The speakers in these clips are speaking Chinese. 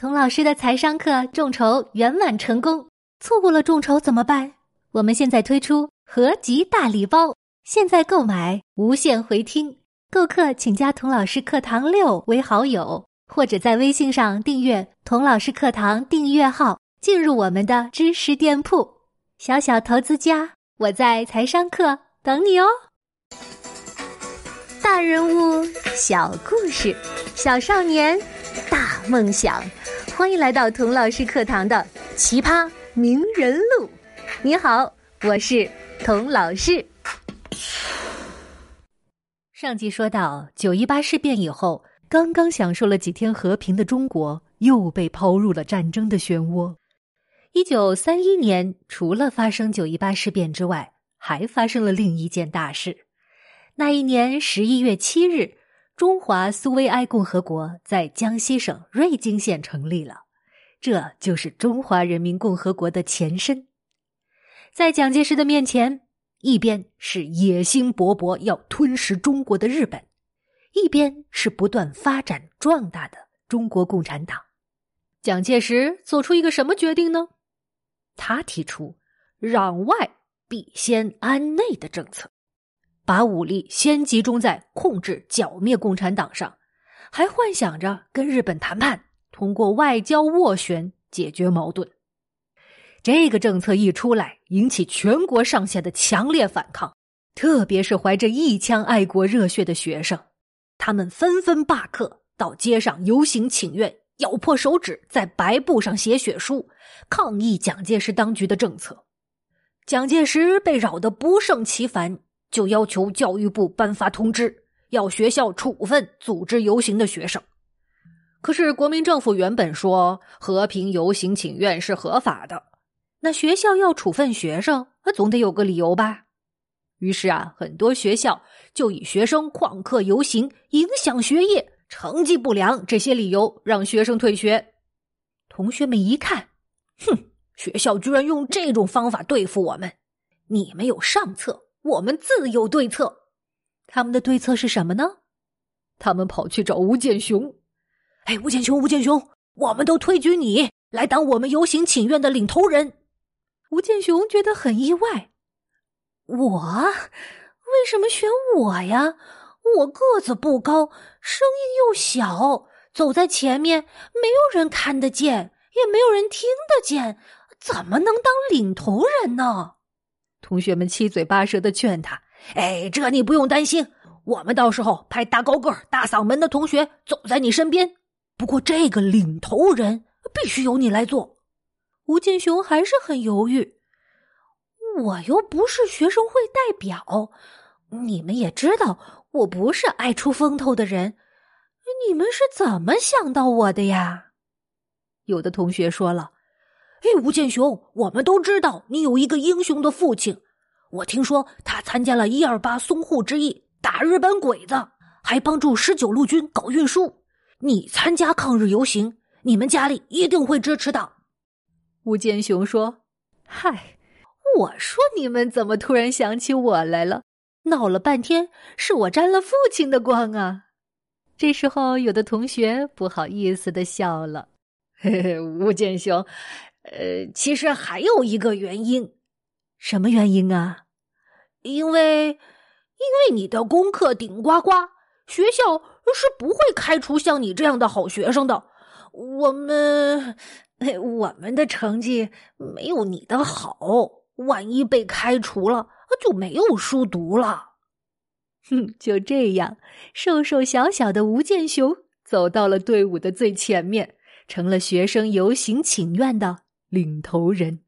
童老师的财商课众筹圆满成功，错过了众筹怎么办？我们现在推出合集大礼包，现在购买无限回听。购课请加童老师课堂六为好友，或者在微信上订阅童老师课堂订阅号，进入我们的知识店铺。小小投资家，我在财商课等你哦。大人物小故事，小少年大梦想，欢迎来到童老师课堂的奇葩名人录。你好，我是童老师。上集说到，九一八事变以后，刚刚享受了几天和平的中国，又被抛入了战争的漩涡。一九三一年，除了发生九一八事变之外，还发生了另一件大事。那一年十一月七日，中华苏维埃共和国在江西省瑞金县成立了，这就是中华人民共和国的前身。在蒋介石的面前。一边是野心勃勃要吞食中国的日本，一边是不断发展壮大的中国共产党。蒋介石做出一个什么决定呢？他提出“攘外必先安内”的政策，把武力先集中在控制剿灭共产党上，还幻想着跟日本谈判，通过外交斡旋解决矛盾。这个政策一出来，引起全国上下的强烈反抗，特别是怀着一腔爱国热血的学生，他们纷纷罢课，到街上游行请愿，咬破手指在白布上写血书，抗议蒋介石当局的政策。蒋介石被扰得不胜其烦，就要求教育部颁发通知，要学校处分组织游行的学生。可是国民政府原本说和平游行请愿是合法的。那学校要处分学生，那总得有个理由吧？于是啊，很多学校就以学生旷课游行影响学业、成绩不良这些理由让学生退学。同学们一看，哼，学校居然用这种方法对付我们！你们有上策，我们自有对策。他们的对策是什么呢？他们跑去找吴建雄。哎，吴建雄，吴建雄，我们都推举你来当我们游行请愿的领头人。吴建雄觉得很意外，我为什么选我呀？我个子不高，声音又小，走在前面，没有人看得见，也没有人听得见，怎么能当领头人呢？同学们七嘴八舌的劝他：“哎，这你不用担心，我们到时候派大高个、大嗓门的同学走在你身边。不过这个领头人必须由你来做。”吴建雄还是很犹豫，我又不是学生会代表，你们也知道我不是爱出风头的人，你们是怎么想到我的呀？有的同学说了：“哎，吴建雄，我们都知道你有一个英雄的父亲，我听说他参加了一二八淞沪之役，打日本鬼子，还帮助十九路军搞运输。你参加抗日游行，你们家里一定会支持的。”吴建雄说：“嗨，我说你们怎么突然想起我来了？闹了半天是我沾了父亲的光啊！”这时候，有的同学不好意思的笑了：“嘿嘿，吴建雄，呃，其实还有一个原因，什么原因啊？因为，因为你的功课顶呱呱，学校是不会开除像你这样的好学生的。我们。”我们的成绩没有你的好，万一被开除了，就没有书读了。哼，就这样，瘦瘦小小的吴建雄走到了队伍的最前面，成了学生游行请愿的领头人。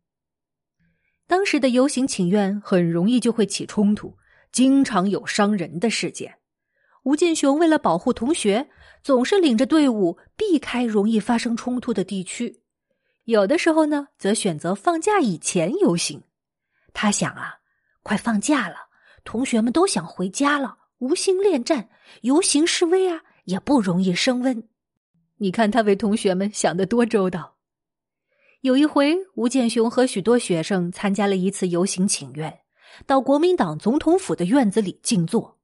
当时的游行请愿很容易就会起冲突，经常有伤人的事件。吴建雄为了保护同学，总是领着队伍避开容易发生冲突的地区。有的时候呢，则选择放假以前游行。他想啊，快放假了，同学们都想回家了，无心恋战，游行示威啊，也不容易升温。你看他为同学们想的多周到。有一回，吴建雄和许多学生参加了一次游行请愿，到国民党总统府的院子里静坐，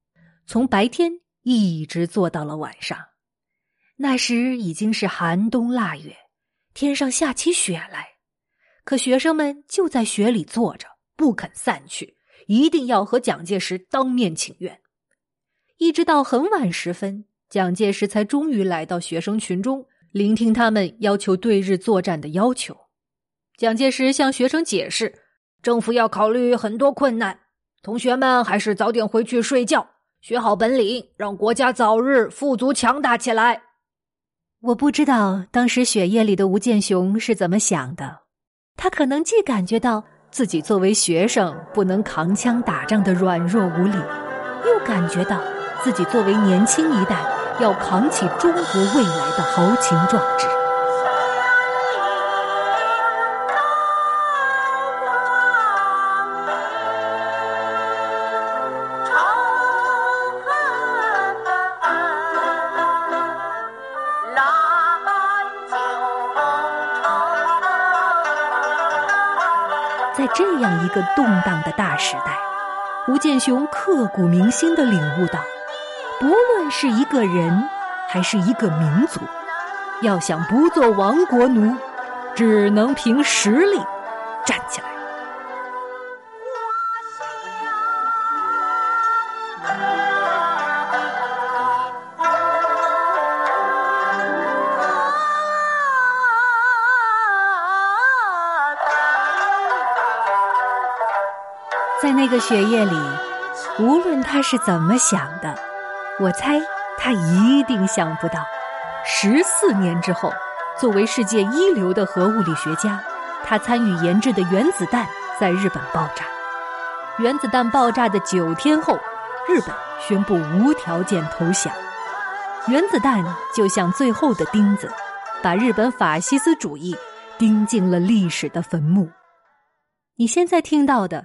从白天一直坐到了晚上。那时已经是寒冬腊月。天上下起雪来，可学生们就在雪里坐着，不肯散去，一定要和蒋介石当面请愿。一直到很晚时分，蒋介石才终于来到学生群中，聆听他们要求对日作战的要求。蒋介石向学生解释，政府要考虑很多困难，同学们还是早点回去睡觉，学好本领，让国家早日富足强大起来。我不知道当时雪夜里的吴建雄是怎么想的，他可能既感觉到自己作为学生不能扛枪打仗的软弱无力，又感觉到自己作为年轻一代要扛起中国未来的豪情壮志。在这样一个动荡的大时代，吴建雄刻骨铭心的领悟到，不论是一个人还是一个民族，要想不做亡国奴，只能凭实力那个雪夜里，无论他是怎么想的，我猜他一定想不到，十四年之后，作为世界一流的核物理学家，他参与研制的原子弹在日本爆炸。原子弹爆炸的九天后，日本宣布无条件投降。原子弹就像最后的钉子，把日本法西斯主义钉进了历史的坟墓。你现在听到的。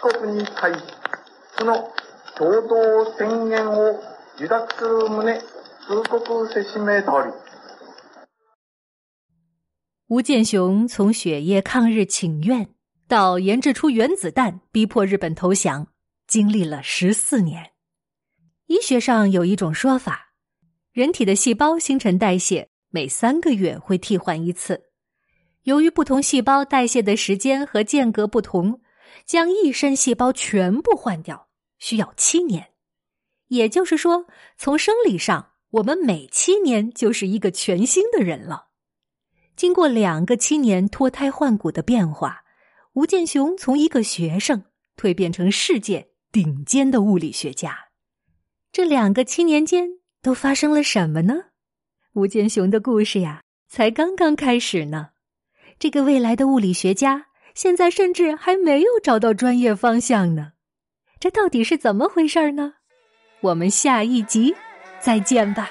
国に対し、その共同宣言を受諾する旨、通告せしめており。吴建雄从雪夜抗日请愿到研制出原子弹，逼迫日本投降，经历了十四年。医学上有一种说法：人体的细胞新陈代谢每三个月会替换一次。由于不同细胞代谢的时间和间隔不同。 将一身细胞全部换掉需要七年，也就是说，从生理上，我们每七年就是一个全新的人了。经过两个七年脱胎换骨的变化，吴建雄从一个学生蜕变成世界顶尖的物理学家。这两个七年间都发生了什么呢？吴建雄的故事呀，才刚刚开始呢。这个未来的物理学家。现在甚至还没有找到专业方向呢，这到底是怎么回事呢？我们下一集再见吧。